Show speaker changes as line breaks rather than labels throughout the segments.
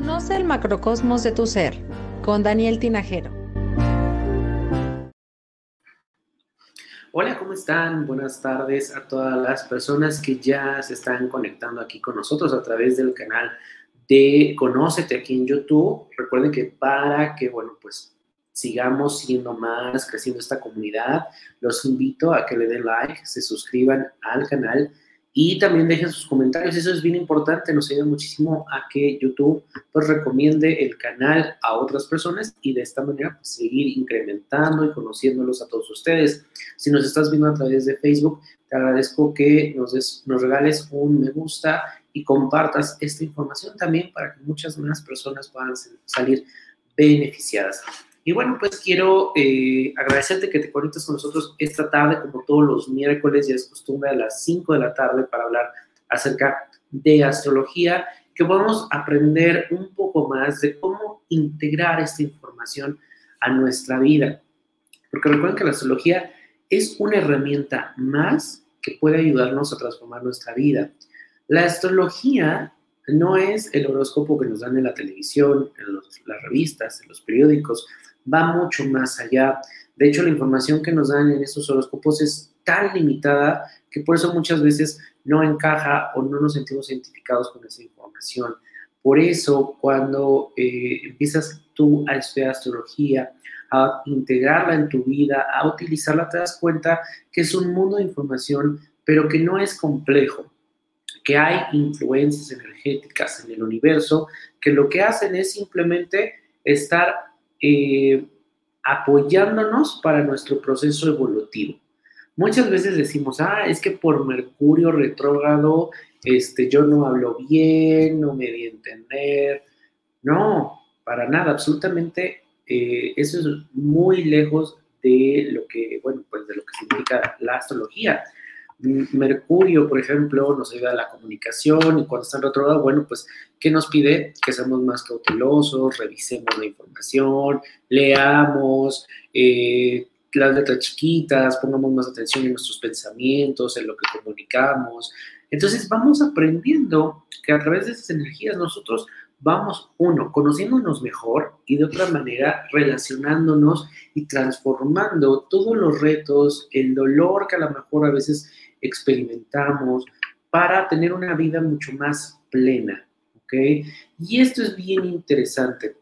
Conoce el macrocosmos de tu ser con Daniel Tinajero.
Hola, ¿cómo están? Buenas tardes a todas las personas que ya se están conectando aquí con nosotros a través del canal de Conócete aquí en YouTube. Recuerden que para que, bueno, pues sigamos siendo más, creciendo esta comunidad, los invito a que le den like, se suscriban al canal y también dejen sus comentarios, eso es bien importante, nos ayuda muchísimo a que YouTube pues recomiende el canal a otras personas y de esta manera pues, seguir incrementando y conociéndolos a todos ustedes. Si nos estás viendo a través de Facebook, te agradezco que nos, nos regales un me gusta y compartas esta información también para que muchas más personas puedan salir beneficiadas. Y bueno, pues quiero eh, agradecerte que te conectes con nosotros esta tarde, como todos los miércoles, ya es costumbre a las 5 de la tarde para hablar acerca de astrología, que podamos aprender un poco más de cómo integrar esta información a nuestra vida. Porque recuerden que la astrología es una herramienta más que puede ayudarnos a transformar nuestra vida. La astrología no es el horóscopo que nos dan en la televisión, en las revistas, en los periódicos va mucho más allá. De hecho, la información que nos dan en estos horóscopos es tan limitada que por eso muchas veces no encaja o no nos sentimos identificados con esa información. Por eso, cuando eh, empiezas tú a estudiar astrología, a integrarla en tu vida, a utilizarla, te das cuenta que es un mundo de información, pero que no es complejo, que hay influencias energéticas en el universo que lo que hacen es simplemente estar eh, apoyándonos para nuestro proceso evolutivo. Muchas veces decimos, ah, es que por Mercurio retrógrado, este, yo no hablo bien, no me di a entender. No, para nada, absolutamente eh, eso es muy lejos de lo que, bueno, pues de lo que significa la astrología. Mercurio, por ejemplo, nos ayuda a la comunicación y cuando está en retrogrado, bueno, pues, ¿qué nos pide? Que seamos más cautelosos, revisemos la información, leamos eh, las letras chiquitas, pongamos más atención en nuestros pensamientos, en lo que comunicamos. Entonces vamos aprendiendo que a través de esas energías nosotros vamos, uno, conociéndonos mejor y de otra manera relacionándonos y transformando todos los retos, el dolor que a lo mejor a veces experimentamos para tener una vida mucho más plena, ¿ok? Y esto es bien interesante.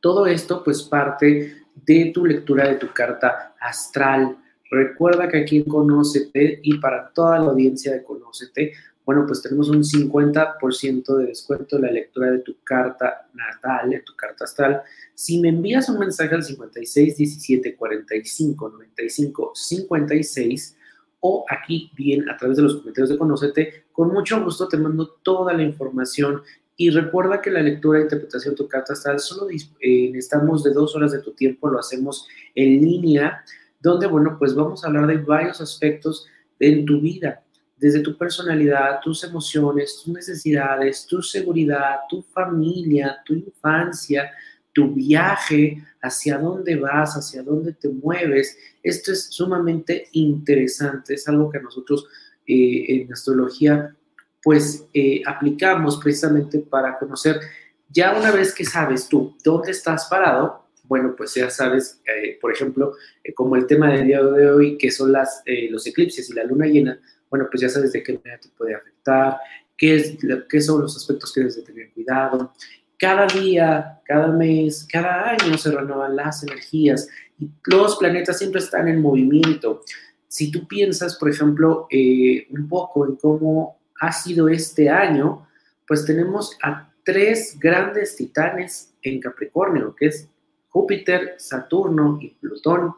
Todo esto pues parte de tu lectura de tu carta astral. Recuerda que aquí en Conócete y para toda la audiencia de Conócete, bueno, pues tenemos un 50% de descuento en la lectura de tu carta natal, de tu carta astral. Si me envías un mensaje al 56 17 45 95 56, o aquí bien a través de los comentarios de Conocete. Con mucho gusto te mando toda la información y recuerda que la lectura e interpretación de tu carta astral solo eh, de dos horas de tu tiempo, lo hacemos en línea, donde, bueno, pues vamos a hablar de varios aspectos en tu vida, desde tu personalidad, tus emociones, tus necesidades, tu seguridad, tu familia, tu infancia, tu viaje, hacia dónde vas, hacia dónde te mueves. Esto es sumamente interesante, es algo que nosotros eh, en astrología pues eh, aplicamos precisamente para conocer, ya una vez que sabes tú dónde estás parado, bueno, pues ya sabes, eh, por ejemplo, como el tema del día de hoy, que son las, los eclipses y la luna llena, bueno, pues ya sabes de qué manera te puede afectar, qué, qué son los aspectos que debes de tener cuidado, cada día, cada mes, cada año se renuevan las energías y los planetas siempre están en movimiento. Si tú piensas, por ejemplo, eh, un poco en cómo ha sido este año, pues tenemos a tres grandes titanes en Capricornio, que es Júpiter, Saturno y Plutón.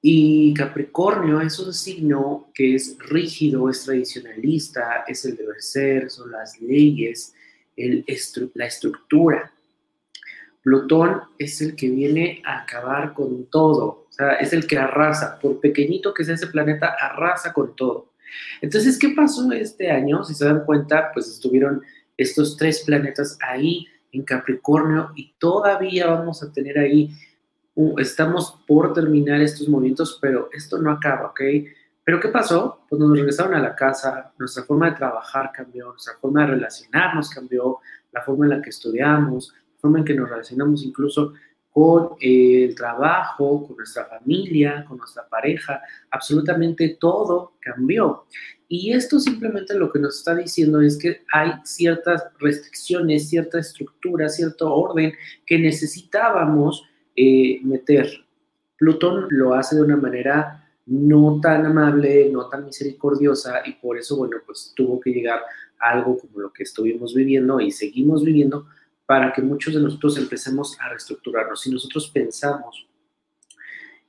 Y Capricornio es un signo que es rígido, es tradicionalista, es el deber ser, son las leyes, la estructura. Plutón es el que viene a acabar con todo, o sea, es el que arrasa, por pequeñito que sea ese planeta, arrasa con todo. Entonces, ¿qué pasó este año? Si se dan cuenta, pues estuvieron estos tres planetas ahí en Capricornio y todavía vamos a tener ahí, estamos por terminar estos movimientos, pero esto no acaba, ¿ok? Pero ¿qué pasó? Pues nos regresaron a la casa, nuestra forma de trabajar cambió, nuestra forma de relacionarnos cambió, la forma en la que estudiamos, la forma en que nos relacionamos incluso con eh, el trabajo, con nuestra familia, con nuestra pareja, absolutamente todo cambió. Y esto simplemente lo que nos está diciendo es que hay ciertas restricciones, cierta estructura, cierto orden que necesitábamos eh, meter. Plutón lo hace de una manera no tan amable, no tan misericordiosa y por eso, bueno, pues tuvo que llegar a algo como lo que estuvimos viviendo y seguimos viviendo para que muchos de nosotros empecemos a reestructurarnos. Si nosotros pensamos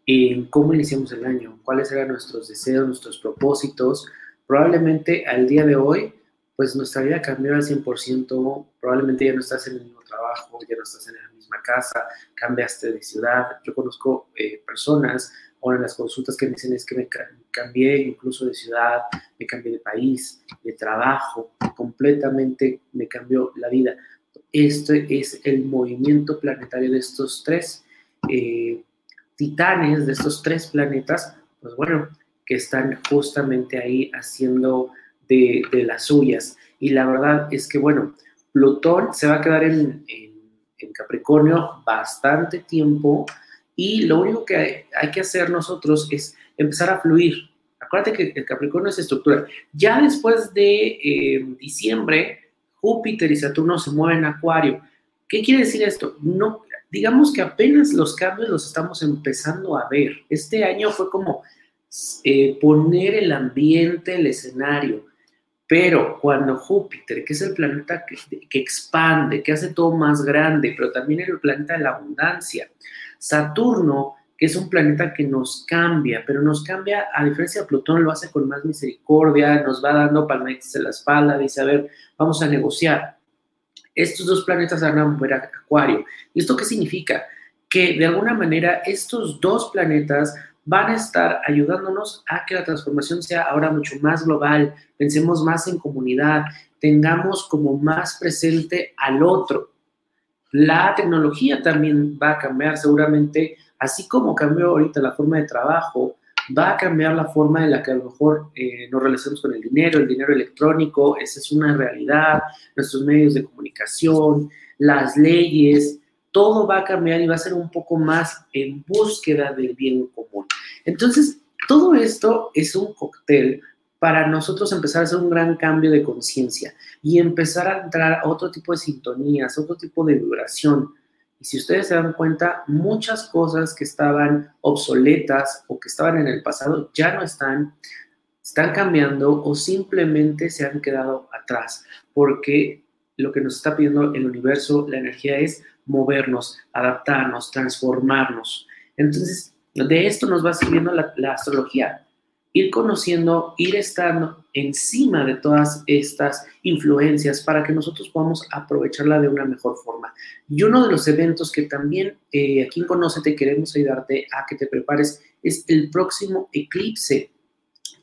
en cómo iniciamos el año, cuáles eran nuestros deseos, nuestros propósitos, probablemente al día de hoy, pues nuestra vida cambió al 100%, probablemente ya no estás en el mismo trabajo, ya no estás en la misma casa, cambiaste de ciudad. Yo conozco eh, personas, o en las consultas que me dicen es que me cambié incluso de ciudad, me cambié de país, de trabajo, completamente me cambió la vida. Este es el movimiento planetario de estos tres eh, titanes, de estos tres planetas, pues bueno, que están justamente ahí haciendo de, las suyas. Y la verdad es que, bueno, Plutón se va a quedar en, Capricornio bastante tiempo y lo único que hay, que hacer nosotros es empezar a fluir. Acuérdate que el Capricornio es estructura. Ya después de eh, diciembre, Júpiter y Saturno se mueven en Acuario. ¿Qué quiere decir esto? No, digamos que apenas los cambios los estamos empezando a ver. Este año fue como eh, poner el ambiente, el escenario. Pero cuando Júpiter, que es el planeta que, que, expande, que hace todo más grande, pero también el planeta de la abundancia, Saturno, que es un planeta que nos cambia, pero nos cambia, a diferencia de Plutón, lo hace con más misericordia, nos va dando palmetes en la espalda, dice, a ver, vamos a negociar. Estos dos planetas van a mover a Acuario. ¿Y esto qué significa? Que de alguna manera estos dos planetas van a estar ayudándonos a que la transformación sea ahora mucho más global, pensemos más en comunidad, tengamos como más presente al otro. La tecnología también va a cambiar seguramente, así como cambió ahorita la forma de trabajo, va a cambiar la forma en la que a lo mejor eh, nos relacionamos con el dinero, el dinero electrónico, esa es una realidad, nuestros medios de comunicación, las leyes, todo va a cambiar y va a ser un poco más en búsqueda del bien común. Entonces, todo esto es un cóctel para nosotros empezar a hacer un gran cambio de conciencia y empezar a entrar a otro tipo de sintonías, otro tipo de vibración, y si ustedes se dan cuenta, muchas cosas que estaban obsoletas o que estaban en el pasado ya no están, están cambiando o simplemente se han quedado atrás, porque lo que nos está pidiendo el universo, la energía es movernos, adaptarnos, transformarnos. Entonces, de esto nos va sirviendo la, la astrología ir conociendo, ir estando encima de todas estas influencias para que nosotros podamos aprovecharla de una mejor forma. Y uno de los eventos que también eh, aquí en Conócete queremos ayudarte a que te prepares es el próximo eclipse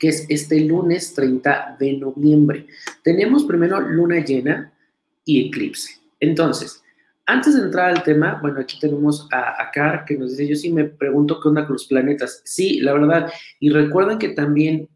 que es este lunes 30 de noviembre. Tenemos primero luna llena y eclipse. Entonces, antes de entrar al tema, bueno, aquí tenemos a, a Car que nos dice, yo sí me pregunto qué onda con los planetas. Sí, la verdad. Y recuerden que también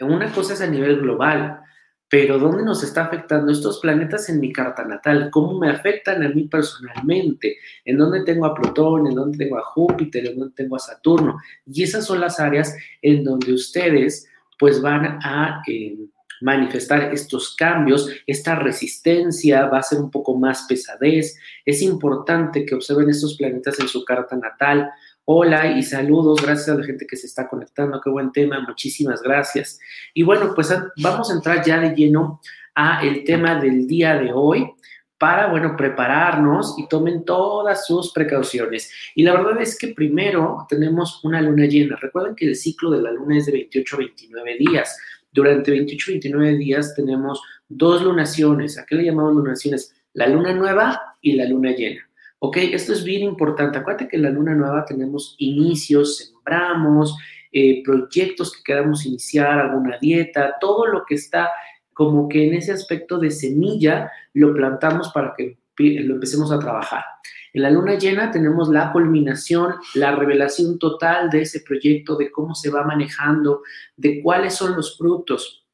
una cosa es a nivel global, pero ¿dónde nos está afectando estos planetas en mi carta natal? ¿Cómo me afectan a mí personalmente? ¿En dónde tengo a Plutón? ¿En dónde tengo a Júpiter? ¿En dónde tengo a Saturno? Y esas son las áreas en donde ustedes pues van a... Eh, manifestar estos cambios, esta resistencia, va a ser un poco más pesadez. Es importante que observen estos planetas en su carta natal. Hola y saludos, gracias a la gente que se está conectando, qué buen tema, muchísimas gracias. Y bueno, pues vamos a entrar ya de lleno a el tema del día de hoy para, bueno, prepararnos y tomen todas sus precauciones. Y la verdad es que primero tenemos una luna llena. Recuerden que el ciclo de la luna es de 28 a 29 días. Durante 28 29 días tenemos dos lunaciones. ¿A qué le llamamos lunaciones? La luna nueva y la luna llena. ¿Ok? Esto es bien importante. Acuérdate que en la luna nueva tenemos inicios, sembramos, eh, proyectos que queramos iniciar, alguna dieta, todo lo que está como que en ese aspecto de semilla lo plantamos para que lo empecemos a trabajar. En la luna llena tenemos la culminación, la revelación total de ese proyecto, de cómo se va manejando, de cuáles son los frutos.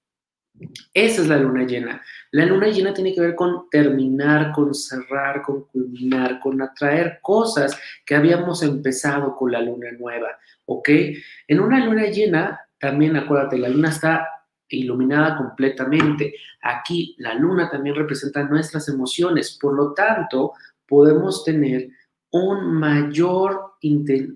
Esa es la luna llena. La luna llena tiene que ver con terminar, con cerrar, con culminar, con atraer cosas que habíamos empezado con la luna nueva, ¿ok? En una luna llena, también acuérdate, la luna está iluminada completamente. Aquí la luna también representa nuestras emociones, por lo tanto, podemos tener un mayor,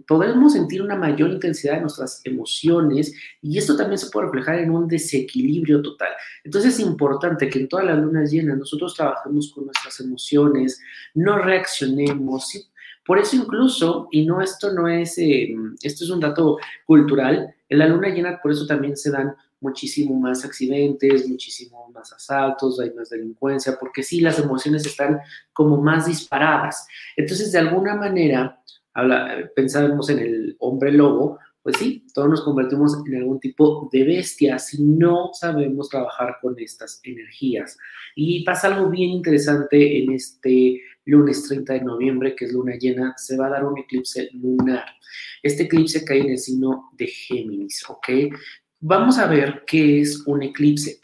podemos sentir una mayor intensidad de nuestras emociones y esto también se puede reflejar en un desequilibrio total. Entonces es importante que en todas las lunas llenas nosotros trabajemos con nuestras emociones, no reaccionemos. Por eso incluso, y no esto no es, eh, esto es un dato cultural, en la luna llena por eso también se dan muchísimo más accidentes, muchísimo más asaltos, hay más delincuencia, porque sí, las emociones están como más disparadas. Entonces, de alguna manera, habla, pensamos en el hombre lobo, pues sí, todos nos convertimos en algún tipo de bestia si no sabemos trabajar con estas energías. Y pasa algo bien interesante en este lunes 30 de noviembre, que es luna llena, se va a dar un eclipse lunar. Este eclipse cae en el signo de Géminis, ¿ok? Vamos a ver qué es un eclipse.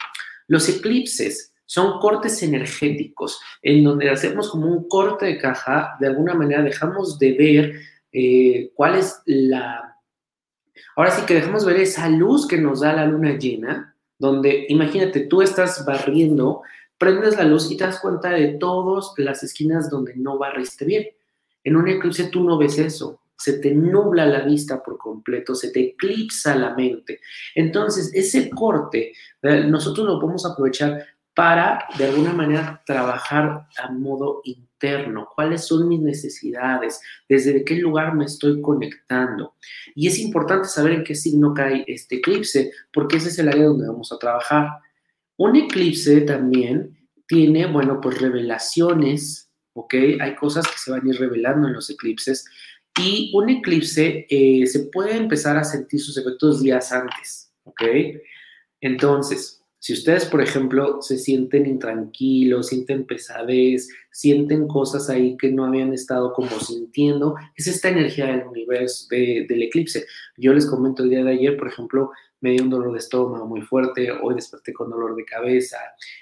Los eclipses son cortes energéticos en donde hacemos como un corte de caja, de alguna manera dejamos de ver eh, cuál es la... Ahora sí que dejamos ver esa luz que nos da la luna llena, donde imagínate, tú estás barriendo, prendes la luz y te das cuenta de todas las esquinas donde no barriste bien. En un eclipse tú no ves eso, se te nubla la vista por completo, se te eclipsa la mente. Entonces, ese corte, eh, nosotros lo podemos aprovechar para, de alguna manera, trabajar a modo interno. ¿Cuáles son mis necesidades? ¿Desde qué lugar me estoy conectando? Y es importante saber en qué signo cae este eclipse, porque ese es el área donde vamos a trabajar. Un eclipse también tiene, bueno, pues revelaciones, ¿ok? Hay cosas que se van a ir revelando en los eclipses y un eclipse eh, se puede empezar a sentir sus efectos días antes, ¿ok? Entonces, si ustedes, por ejemplo, se sienten intranquilos, sienten pesadez, sienten cosas ahí que no habían estado como sintiendo, es esta energía del universo, del eclipse. Yo les comento el día de ayer, por ejemplo, me dio un dolor de estómago muy fuerte, hoy desperté con dolor de cabeza,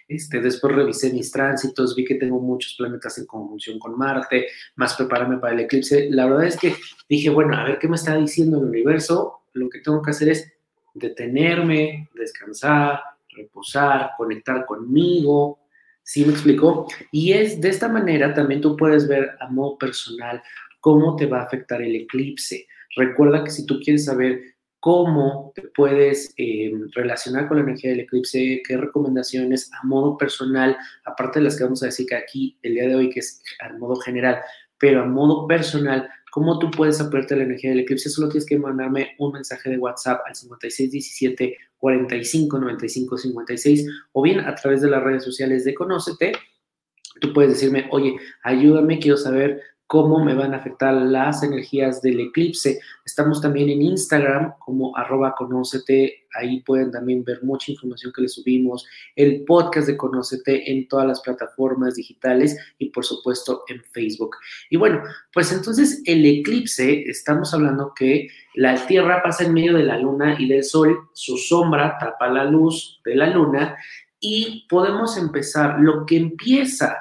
este, después revisé mis tránsitos, vi que tengo muchos planetas en conjunción con Marte, más prepararme para el eclipse. La verdad es que dije, bueno, a ver qué me está diciendo el universo, lo que tengo que hacer es detenerme, descansar, reposar, conectar conmigo, ¿sí me explicó? Y es de esta manera también tú puedes ver a modo personal cómo te va a afectar el eclipse. Recuerda que si tú quieres saber cómo te puedes eh, relacionar con la energía del eclipse, qué recomendaciones a modo personal, aparte de las que vamos a decir que aquí el día de hoy, que es a modo general, pero a modo personal, cómo tú puedes aprender la energía del eclipse, solo tienes que mandarme un mensaje de WhatsApp al 5617 45 95 56 o bien a través de las redes sociales de Conócete. Tú puedes decirme, oye, ayúdame, quiero saber cómo me van a afectar las energías del eclipse. Estamos también en Instagram como arroba conócete, ahí pueden también ver mucha información que les subimos, el podcast de Conócete en todas las plataformas digitales y por supuesto en Facebook. Y bueno, pues entonces el eclipse, estamos hablando que la Tierra pasa en medio de la Luna y del Sol, su sombra tapa la luz de la Luna y podemos empezar, lo que empieza...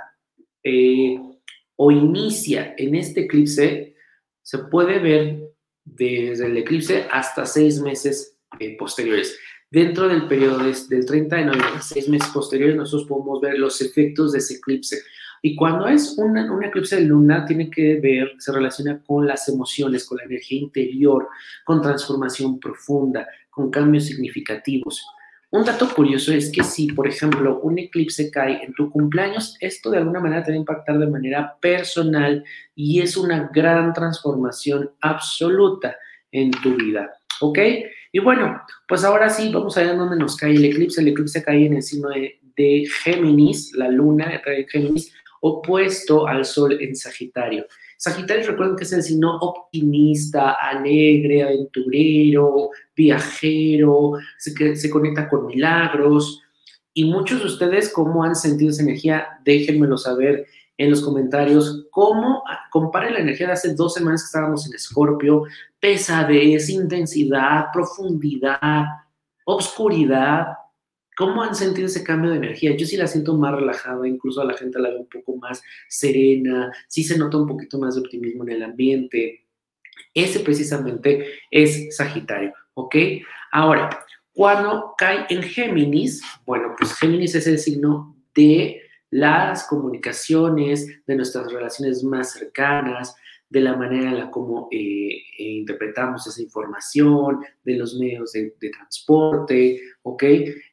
Eh, o inicia en este eclipse, se puede ver desde el eclipse hasta seis meses eh, posteriores. Dentro del periodo del 30 de noviembre, seis meses posteriores, nosotros podemos ver los efectos de ese eclipse. Y cuando es un eclipse de luna, tiene que ver, se relaciona con las emociones, con la energía interior, con transformación profunda, con cambios significativos. Un dato curioso es que si, por ejemplo, un eclipse cae en tu cumpleaños, esto de alguna manera te va a impactar de manera personal y es una gran transformación absoluta en tu vida. ¿Ok? Y bueno, pues ahora sí, vamos a ver dónde nos cae el eclipse. El eclipse cae en el signo de, de Géminis, la luna de Géminis, opuesto al sol en Sagitario. Sagitario, recuerden que es el signo optimista, alegre, aventurero, viajero, se, se conecta con milagros. Y muchos de ustedes, ¿cómo han sentido esa energía? Déjenmelo saber en los comentarios. ¿Cómo comparen la energía de hace dos semanas que estábamos en Escorpio? Pesadez, intensidad, profundidad, obscuridad. ¿Cómo han sentido ese cambio de energía? Yo sí la siento más relajada, incluso a la gente la veo un poco más serena, sí se nota un poquito más de optimismo en el ambiente. Ese precisamente es Sagitario, ¿ok? Ahora, cuando cae en Géminis, bueno, pues Géminis es el signo de las comunicaciones, de nuestras relaciones más cercanas, de la manera en la como eh, eh, interpretamos esa información, de los medios de, transporte, ¿ok?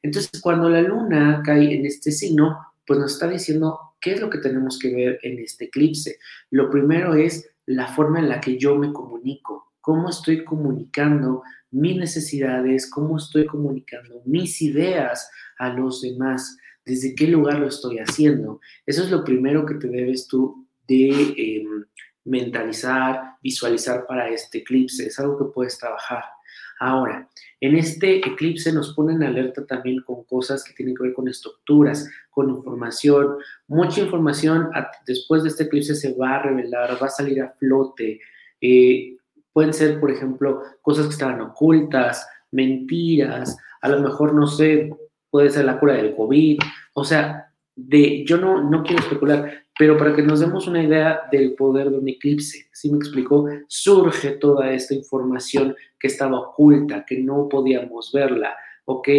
Entonces, cuando la luna cae en este signo, pues nos está diciendo qué es lo que tenemos que ver en este eclipse. Lo primero es la forma en la que yo me comunico, cómo estoy comunicando mis necesidades, cómo estoy comunicando mis ideas a los demás, desde qué lugar lo estoy haciendo. Eso es lo primero que te debes tú de... Em, mentalizar, visualizar para este eclipse. Es algo que puedes trabajar. Ahora, en este eclipse nos ponen alerta también con cosas que tienen que ver con estructuras, con información. Mucha información después de este eclipse se va a revelar, va a salir a flote. Eh, pueden ser, por ejemplo, cosas que estaban ocultas, mentiras, a lo mejor, no sé, puede ser la cura del COVID. O sea, de, yo no, no quiero especular, pero para que nos demos una idea del poder de un eclipse, ¿sí me explicó? Surge toda esta información que estaba oculta, que no podíamos verla, ¿ok?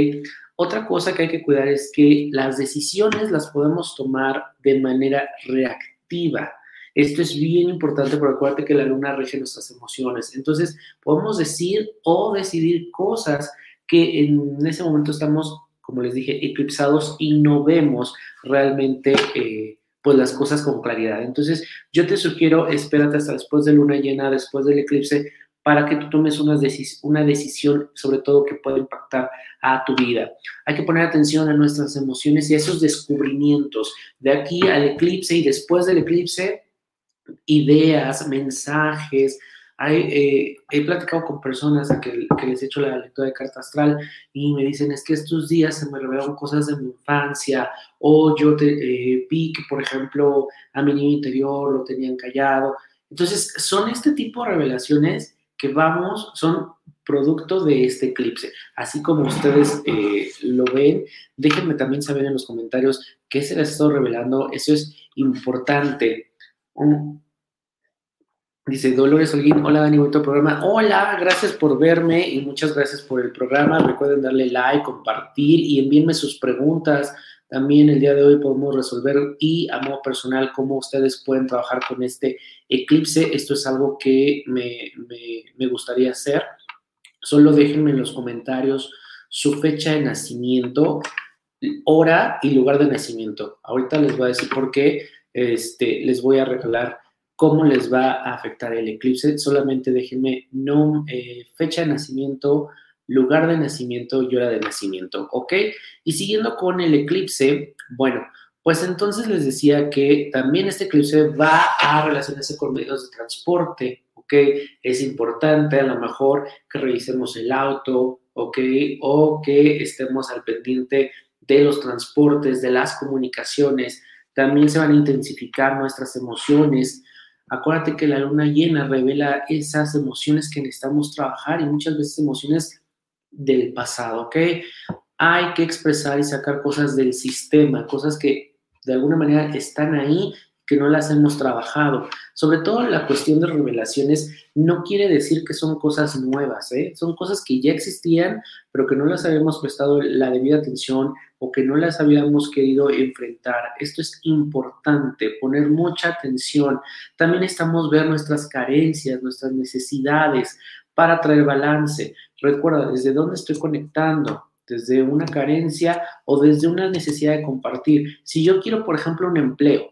Otra cosa que hay que cuidar es que las decisiones las podemos tomar de manera reactiva. Esto es bien importante porque acuérdate que la luna rige nuestras emociones. Entonces, podemos decir o decidir cosas que en ese momento estamos, como les dije, eclipsados y no vemos realmente eh, pues las cosas con claridad. Entonces, yo te sugiero, espérate hasta después de luna llena, después del eclipse, para que tú tomes una, una decisión, sobre todo que pueda impactar a tu vida. Hay que poner atención a nuestras emociones y a esos descubrimientos. De aquí al eclipse y después del eclipse, ideas, mensajes, eh, he platicado con personas que, les he hecho la lectura de carta astral y me dicen, es que estos días se me revelaron cosas de mi infancia o yo te, eh, vi que, por ejemplo, a mi niño interior lo tenían callado. Entonces, son este tipo de revelaciones que vamos, son producto de este eclipse. Así como ustedes eh, lo ven, déjenme también saber en los comentarios qué se les estado revelando. Eso es importante. Dice Dolores Holguín, hola Dani, bonito programa. Hola, gracias por verme y muchas gracias por el programa. Recuerden darle like, compartir y envíenme sus preguntas. También el día de hoy podemos resolver y a modo personal cómo ustedes pueden trabajar con este eclipse. Esto es algo que me, me gustaría hacer. Solo déjenme en los comentarios su fecha de nacimiento, hora y lugar de nacimiento. Ahorita les voy a decir por qué. Este, les voy a regalar cómo les va a afectar el eclipse. Solamente déjenme no, eh, fecha de nacimiento, lugar de nacimiento y hora de nacimiento, ¿ok? Y siguiendo con el eclipse, bueno, pues entonces les decía que también este eclipse va a relacionarse con medios de transporte, ¿ok? Es importante a lo mejor que revisemos el auto, ¿ok? O que estemos al pendiente de los transportes, de las comunicaciones. También se van a intensificar nuestras emociones, Acuérdate que la luna llena revela esas emociones que necesitamos trabajar y muchas veces emociones del pasado, ¿ok? Hay que expresar y sacar cosas del sistema, cosas que de alguna manera están ahí que no las hemos trabajado. Sobre todo la cuestión de revelaciones no quiere decir que son cosas nuevas, ¿eh? son cosas que ya existían, pero que no las habíamos prestado la debida atención o que no las habíamos querido enfrentar. Esto es importante, poner mucha atención. También estamos ver nuestras carencias, nuestras necesidades para traer balance. Recuerda, ¿desde dónde estoy conectando? desde una carencia o desde una necesidad de compartir. Si yo quiero, por ejemplo, un empleo,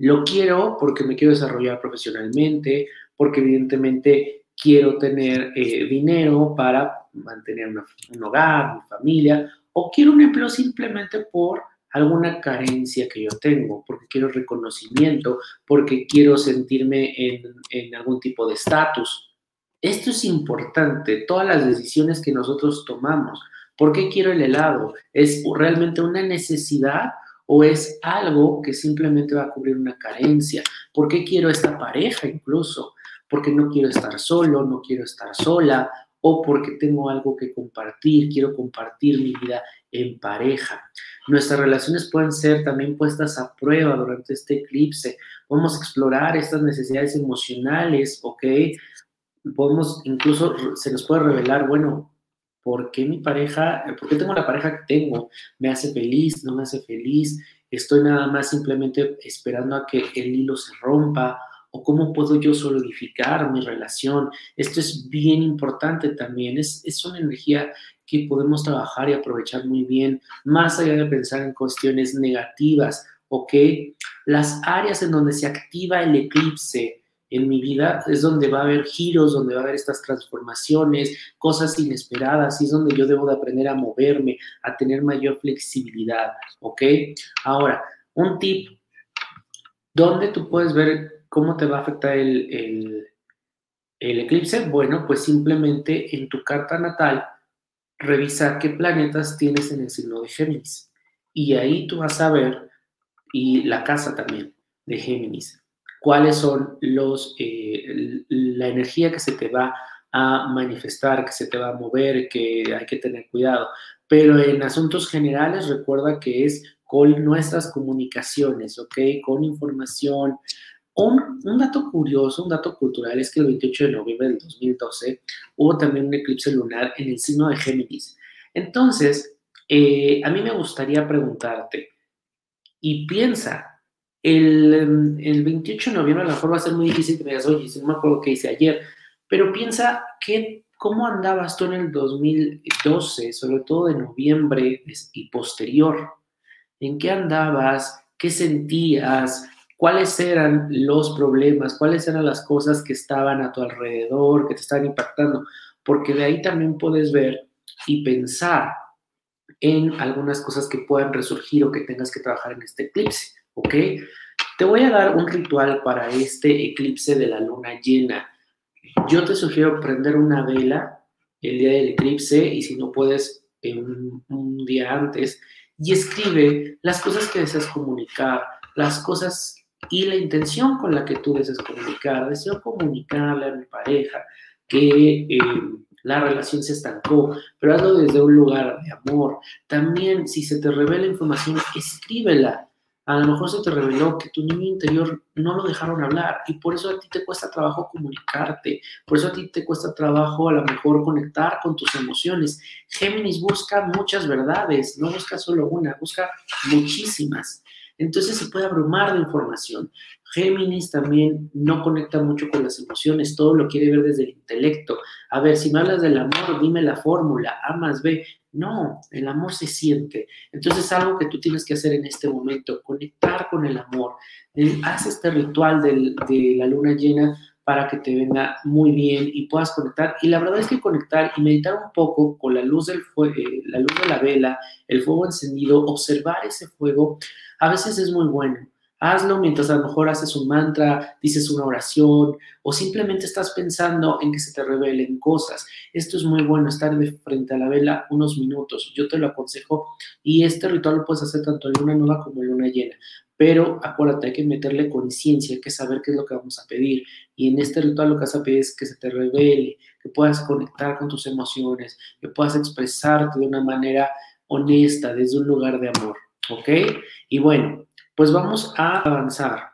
lo quiero porque me quiero desarrollar profesionalmente, porque evidentemente quiero tener eh, dinero para mantener un hogar, mi familia, o quiero un empleo simplemente por alguna carencia que yo tengo, porque quiero reconocimiento, porque quiero sentirme en, en algún tipo de estatus. Esto es importante, todas las decisiones que nosotros tomamos. ¿Por qué quiero el helado? ¿Es realmente una necesidad o es algo que simplemente va a cubrir una carencia. ¿Por qué quiero esta pareja incluso? Porque no quiero estar solo, no quiero estar sola, o porque tengo algo que compartir, quiero compartir mi vida en pareja. Nuestras relaciones pueden ser también puestas a prueba durante este eclipse. Podemos explorar estas necesidades emocionales, ¿ok? Podemos, incluso se nos puede revelar, bueno, ¿por qué mi pareja, por qué tengo la pareja que tengo? ¿Me hace feliz? ¿No me hace feliz? ¿Estoy nada más simplemente esperando a que el hilo se rompa? o cómo puedo yo solidificar mi relación. Esto es bien importante también, es, es una energía que podemos trabajar y aprovechar muy bien, más allá de pensar en cuestiones negativas, ¿ok? Las áreas en donde se activa el eclipse en mi vida es donde va a haber giros, donde va a haber estas transformaciones, cosas inesperadas, y es donde yo debo de aprender a moverme, a tener mayor flexibilidad, ¿ok? Ahora, un tip, ¿dónde tú puedes ver ¿Cómo te va a afectar el, eclipse? Bueno, pues simplemente en tu carta natal, revisar qué planetas tienes en el signo de Géminis. Y ahí tú vas a ver, y la casa también de Géminis, cuáles son los, eh, la energía que se te va a manifestar, que se te va a mover, que hay que tener cuidado. Pero en asuntos generales, recuerda que es con nuestras comunicaciones, ¿ok? Con información, un, dato curioso, un dato cultural es que el 28 de noviembre del 2012 hubo también un eclipse lunar en el signo de Géminis. Entonces, eh, a mí me gustaría preguntarte, y piensa, el, 28 de noviembre a lo mejor va a ser muy difícil que me digas, oye, no me acuerdo qué hice ayer, pero piensa que, cómo andabas tú en el 2012, sobre todo de noviembre y posterior. ¿En qué andabas? ¿Qué sentías? cuáles eran los problemas, cuáles eran las cosas que estaban a tu alrededor, que te estaban impactando, porque de ahí también puedes ver y pensar en algunas cosas que puedan resurgir o que tengas que trabajar en este eclipse, ¿ok? Te voy a dar un ritual para este eclipse de la luna llena. Yo te sugiero prender una vela el día del eclipse y si no puedes un, día antes y escribe las cosas que deseas comunicar, las cosas y la intención con la que tú deseas comunicar. Deseo comunicarle a mi pareja que eh, la relación se estancó, pero hazlo desde un lugar de amor. También, si se te revela información, escríbela. A lo mejor se te reveló que tu niño interior no lo dejaron hablar y por eso a ti te cuesta trabajo comunicarte, por eso a ti te cuesta trabajo a lo mejor conectar con tus emociones. Géminis busca muchas verdades, no busca solo una, busca muchísimas. Entonces se puede abrumar de información. Géminis también no conecta mucho con las emociones, todo lo quiere ver desde el intelecto. A ver, si me hablas del amor, dime la fórmula, A más B. No, el amor se siente. Entonces algo que tú tienes que hacer en este momento, conectar con el amor. Eh, haz este ritual de la luna llena para que te venga muy bien y puedas conectar. Y la verdad es que conectar y meditar un poco con la luz, del eh, la luz de la vela, el fuego encendido, observar ese fuego, a veces es muy bueno. Hazlo mientras a lo mejor haces un mantra, dices una oración o simplemente estás pensando en que se te revelen cosas. Esto es muy bueno, estar de frente a la vela unos minutos. Yo te lo aconsejo y este ritual lo puedes hacer tanto en luna nueva como en luna llena. Pero acuérdate, hay que meterle conciencia, hay que saber qué es lo que vamos a pedir. Y en este ritual lo que vas a pedir es que se te revele, que puedas conectar con tus emociones, que puedas expresarte de una manera honesta, desde un lugar de amor. ¿Ok? Y bueno, pues vamos a avanzar.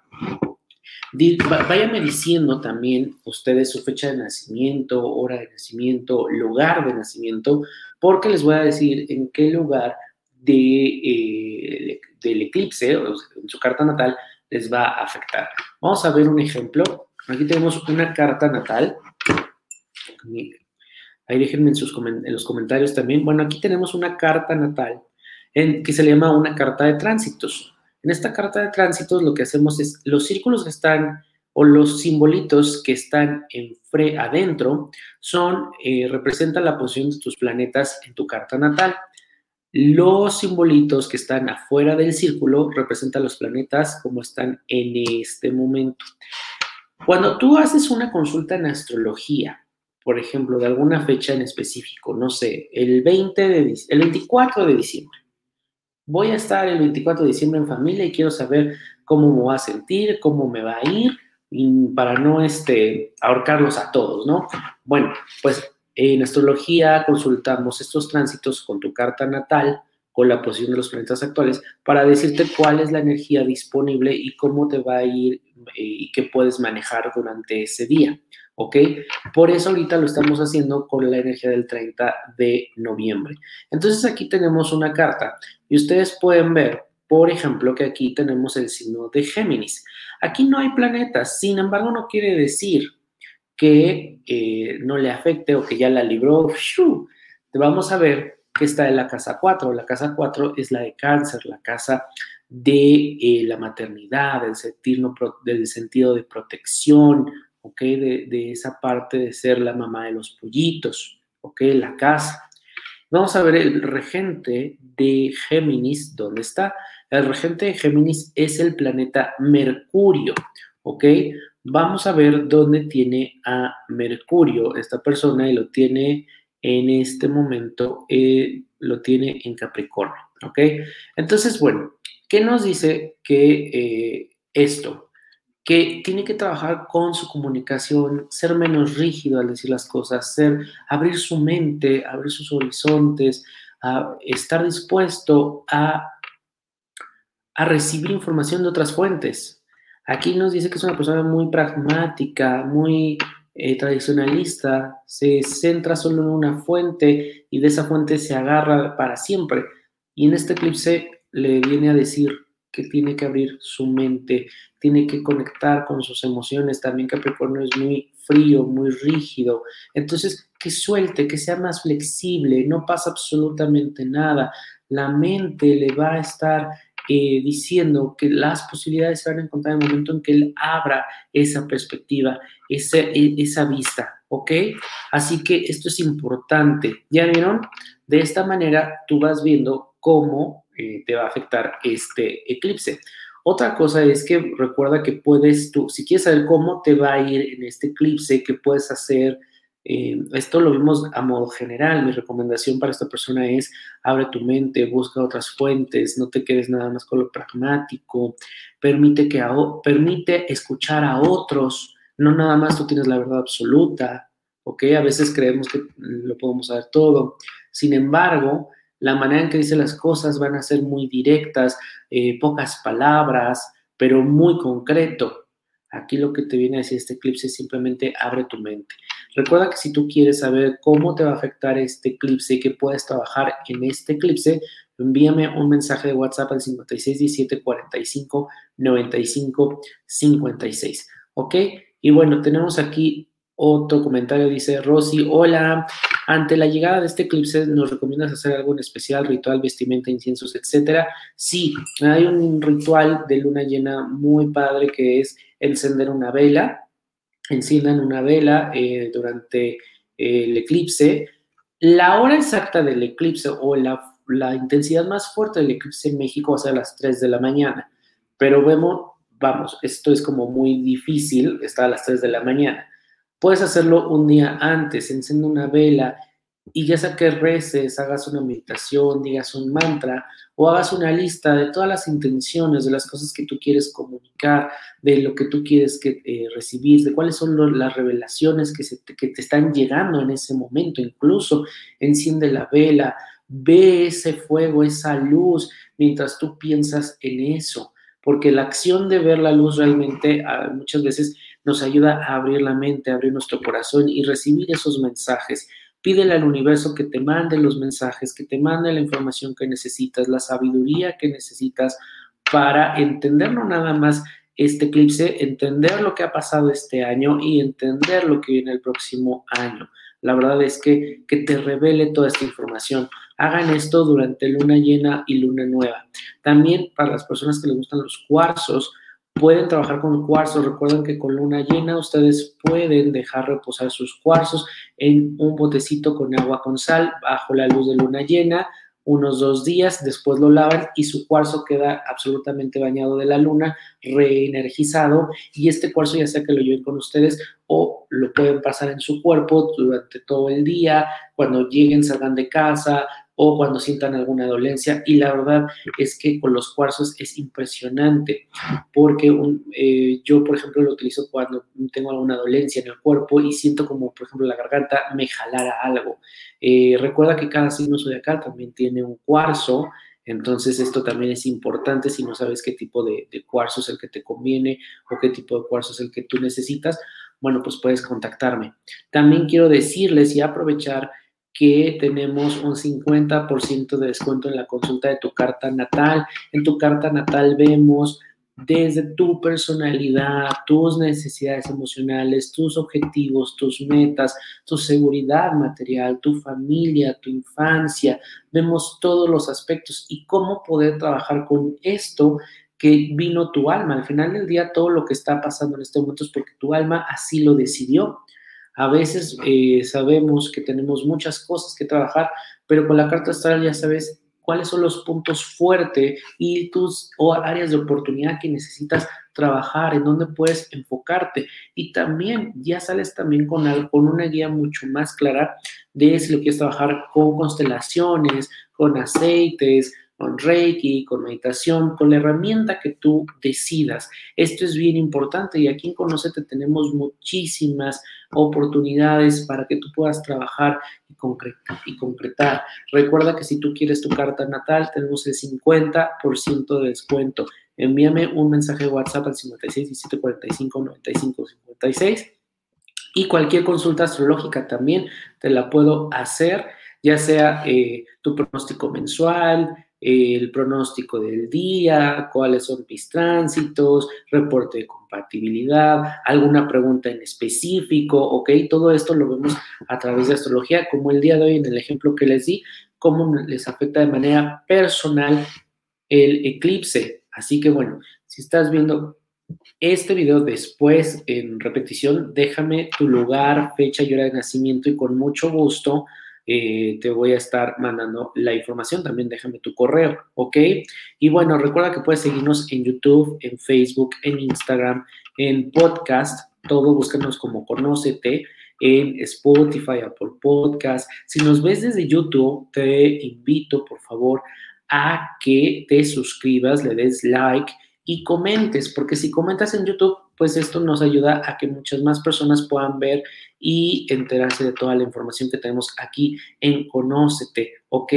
Váyame diciendo también ustedes su fecha de nacimiento, hora de nacimiento, lugar de nacimiento, porque les voy a decir en qué lugar de, eh, del eclipse, en su carta natal, les va a afectar. Vamos a ver un ejemplo. Aquí tenemos una carta natal. Ahí déjenme en, sus, en los comentarios también. Bueno, aquí tenemos una carta natal en, que se le llama una carta de tránsitos. En esta carta de tránsitos lo que hacemos es los círculos que están o los simbolitos que están en fre, adentro son, eh, representan la posición de tus planetas en tu carta natal. Los simbolitos que están afuera del círculo representan los planetas como están en este momento. Cuando tú haces una consulta en astrología, por ejemplo, de alguna fecha en específico, no sé, el, 20 de, el 24 de diciembre, voy a estar el 24 de diciembre en familia y quiero saber cómo me va a sentir, cómo me va a ir, para no este, ahorcarlos a todos, ¿no? Bueno, pues En astrología consultamos estos tránsitos con tu carta natal, con la posición de los planetas actuales, para decirte cuál es la energía disponible y cómo te va a ir eh, y qué puedes manejar durante ese día. ¿ok? Por eso ahorita lo estamos haciendo con la energía del 30 de noviembre. Entonces aquí tenemos una carta y ustedes pueden ver, por ejemplo, que aquí tenemos el signo de Géminis. Aquí no hay planetas, sin embargo no quiere decir que eh, no le afecte o que ya la libró. Vamos a ver que está en la casa 4. La casa 4 es la de cáncer, la casa de eh, la maternidad, del, sentido de protección, ¿ok? De, esa parte de ser la mamá de los pollitos, ¿ok? La casa. Vamos a ver el regente de Géminis, ¿dónde está? El regente de Géminis es el planeta Mercurio, ¿ok? Vamos a ver dónde tiene a Mercurio esta persona y lo tiene en este momento, eh, lo tiene en Capricornio, ¿ok? Entonces, bueno, ¿qué nos dice que eh, esto? que tiene que trabajar con su comunicación, ser menos rígido al decir las cosas, ser, abrir su mente, abrir sus horizontes, estar dispuesto a, a recibir información de otras fuentes. Aquí nos dice que es una persona muy pragmática, muy eh, tradicionalista, se centra solo en una fuente y de esa fuente se agarra para siempre. Y en este eclipse le viene a decir, que tiene que abrir su mente, tiene que conectar con sus emociones. También Capricornio es muy frío, muy rígido. Entonces, que suelte, que sea más flexible, no pasa absolutamente nada. La mente le va a estar eh, diciendo que las posibilidades se van a encontrar en el momento en que él abra esa perspectiva, esa, e, esa vista, ¿ok? Así que esto es importante. ¿Ya vieron? De esta manera tú vas viendo cómo eh, te va a afectar este eclipse. Otra cosa es que recuerda que puedes tú, si quieres saber cómo te va a ir en este eclipse, qué puedes hacer, eh, esto lo vimos a modo general. Mi recomendación para esta persona es abre tu mente, busca otras fuentes, no te quedes nada más con lo pragmático, permite, que permite escuchar a otros, no nada más tú tienes la verdad absoluta, ¿ok? A veces creemos que lo podemos saber todo. Sin embargo, la manera en que dice las cosas van a ser muy directas, eh, pocas palabras, pero muy concreto. Aquí lo que te viene a decir este eclipse es simplemente abre tu mente. Recuerda que si tú quieres saber cómo te va a afectar este eclipse y que puedes trabajar en este eclipse, envíame un mensaje de WhatsApp al 5617 45 95 56. ¿Ok? Y bueno, tenemos aquí otro comentario, dice Rosy, hola, ante la llegada de este eclipse, ¿nos recomiendas hacer algo en especial, ritual, vestimenta, inciensos, etcétera? Sí, hay un ritual de luna llena muy padre que es encender una vela, enciendan una vela eh, durante eh, el eclipse. La hora exacta del eclipse o la, la intensidad más fuerte del eclipse en México va a ser a las 3 de la mañana, pero vemos, vamos, esto es como muy difícil, está a las 3 de la mañana Puedes hacerlo un día antes, enciende una vela y ya sea que reces, hagas una meditación, digas un mantra o hagas una lista de todas las intenciones, de las cosas que tú quieres comunicar, de lo que tú quieres que, eh, recibir, de cuáles son las revelaciones que, se que te están llegando en ese momento. Incluso enciende la vela, ve ese fuego, esa luz, mientras tú piensas en eso porque la acción de ver la luz realmente ah, muchas veces nos ayuda a abrir la mente, a abrir nuestro corazón y recibir esos mensajes. Pídele al universo que te mande los mensajes, que te mande la información que necesitas, la sabiduría que necesitas para entender no nada más este eclipse, entender lo que ha pasado este año y entender lo que viene el próximo año. La verdad es que, que te revele toda esta información. Hagan esto durante luna llena y luna nueva. También para las personas que les gustan los cuarzos, pueden trabajar con cuarzos. Recuerden que con luna llena ustedes pueden dejar reposar sus cuarzos en un botecito con agua con sal bajo la luz de luna llena unos dos días, después lo lavan y su cuarzo queda absolutamente bañado de la luna, reenergizado y este cuarzo ya sea que lo lleven con ustedes o lo pueden pasar en su cuerpo durante todo el día, cuando lleguen, salgan de casa, o cuando sientan alguna dolencia. Y la verdad es que con los cuarzos es impresionante porque eh, yo, por ejemplo, lo utilizo cuando tengo alguna dolencia en el cuerpo y siento como, por ejemplo, la garganta me jalara algo. Eh, recuerda que cada signo zodiacal también tiene un cuarzo. Entonces, esto también es importante si no sabes qué tipo de, de, cuarzo es el que te conviene o qué tipo de cuarzo es el que tú necesitas. Bueno, pues puedes contactarme. También quiero decirles y aprovechar que tenemos un 50% de descuento en la consulta de tu carta natal. En tu carta natal vemos desde tu personalidad, tus necesidades emocionales, tus objetivos, tus metas, tu seguridad material, tu familia, tu infancia. Vemos todos los aspectos y cómo poder trabajar con esto que vino tu alma. Al final del día, todo lo que está pasando en este momento es porque tu alma así lo decidió. A veces eh, sabemos que tenemos muchas cosas que trabajar, pero con la carta astral ya sabes cuáles son los puntos fuertes y tus o áreas de oportunidad que necesitas trabajar, en dónde puedes enfocarte. Y también ya sales también con, con una guía mucho más clara de si lo quieres trabajar con constelaciones, con aceites, con Reiki, con meditación, con la herramienta que tú decidas. Esto es bien importante y aquí en Conocete tenemos muchísimas oportunidades para que tú puedas trabajar y concretar. Y concretar. Recuerda que si tú quieres tu carta natal, tenemos el 50% de descuento. Envíame un mensaje de WhatsApp al 56 17 45 95 56 y cualquier consulta astrológica también te la puedo hacer, ya sea eh, tu pronóstico mensual, el pronóstico del día, cuáles son mis tránsitos, reporte de compatibilidad, alguna pregunta en específico, ¿ok? Todo esto lo vemos a través de astrología, como el día de hoy en el ejemplo que les di, cómo les afecta de manera personal el eclipse. Así que bueno, si estás viendo este video después en repetición, déjame tu lugar, fecha y hora de nacimiento y con mucho gusto eh, te voy a estar mandando la información. También déjame tu correo, ¿ok? Y bueno, recuerda que puedes seguirnos en YouTube, en Facebook, en Instagram, en podcast. Todo búscanos como Conócete en Spotify, Apple Podcast. Si nos ves desde YouTube, te invito, por favor, a que te suscribas, le des like y comentes, porque si comentas en YouTube, pues esto nos ayuda a que muchas más personas puedan ver y enterarse de toda la información que tenemos aquí en Conócete, ¿ok?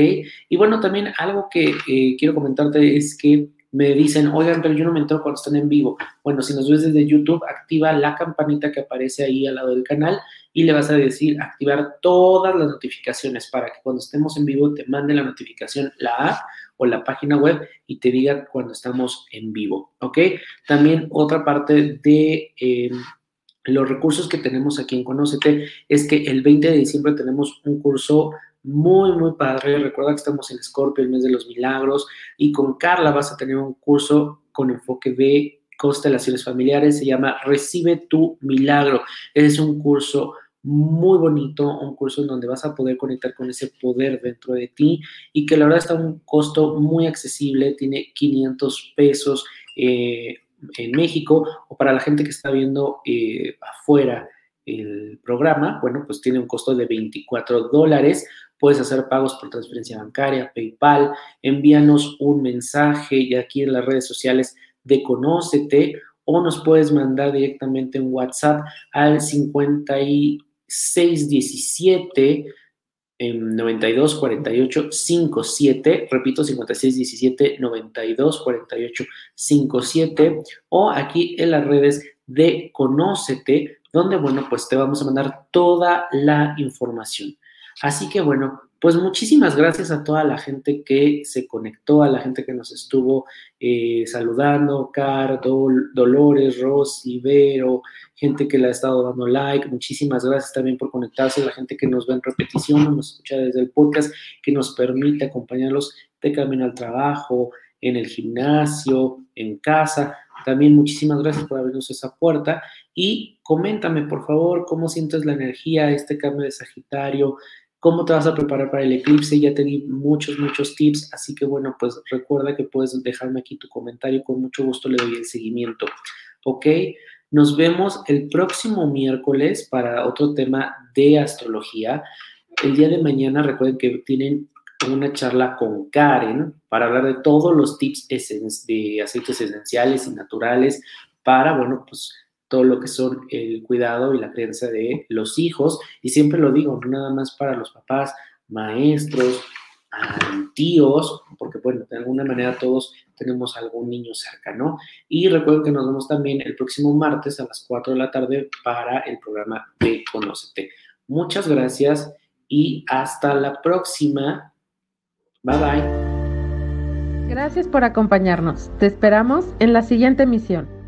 Y bueno, también algo que eh, quiero comentarte es que me dicen, oigan, pero yo no me entero cuando están en vivo. Bueno, si nos ves desde YouTube, activa la campanita que aparece ahí al lado del canal y le vas a decir activar todas las notificaciones para que cuando estemos en vivo te mande la notificación la app o la página web y te diga cuando estamos en vivo, ¿ok? También otra parte de em, los recursos que tenemos aquí en Conócete es que el 20 de diciembre tenemos un curso muy, muy padre. Recuerda que estamos en Scorpio, el mes de los milagros, y con Carla vas a tener un curso con enfoque de constelaciones familiares. Se llama Recibe tu milagro. Es un curso muy bonito, un curso en donde vas a poder conectar con ese poder dentro de ti y que la verdad está a un costo muy accesible, tiene 500 pesos eh, en México o para la gente que está viendo eh, afuera el programa, bueno, pues tiene un costo de 24 dólares. Puedes hacer pagos por transferencia bancaria, PayPal, envíanos un mensaje y aquí en las redes sociales de Conócete o nos puedes mandar directamente un WhatsApp al 5617 92 48 57, repito 56 17 92 48 57 o aquí en las redes de Conócete donde, bueno, pues te vamos a mandar toda la información. Así que, bueno, pues muchísimas gracias a toda la gente que se conectó, a la gente que nos estuvo eh, saludando, Car, Dolores, Rosy, Vero, gente que le ha estado dando like. Muchísimas gracias también por conectarse, la gente que nos ve en repetición, nos escucha desde el podcast, que nos permite acompañarlos de camino al trabajo, en el gimnasio, en casa. También muchísimas gracias por abrirnos esa puerta y coméntame por favor cómo sientes la energía, este cambio de Sagitario, cómo te vas a preparar para el eclipse. Ya te di muchos, muchos tips, así que bueno, pues recuerda que puedes dejarme aquí tu comentario, con mucho gusto le doy el seguimiento. ¿Ok? Nos vemos el próximo miércoles para otro tema de astrología. El día de mañana recuerden que tienen una charla con Karen para hablar de todos los tips de aceites esenciales y naturales para, bueno, pues todo lo que son el cuidado y la crianza de los hijos. Y siempre lo digo, no nada más para los papás, maestros, tíos, porque bueno, de alguna manera todos tenemos algún niño cerca, ¿no? Y recuerden que nos vemos también el próximo martes a las 4 de la tarde para el programa de Conócete. Muchas gracias y hasta la próxima. Bye bye.
Gracias por acompañarnos. Te esperamos en la siguiente emisión.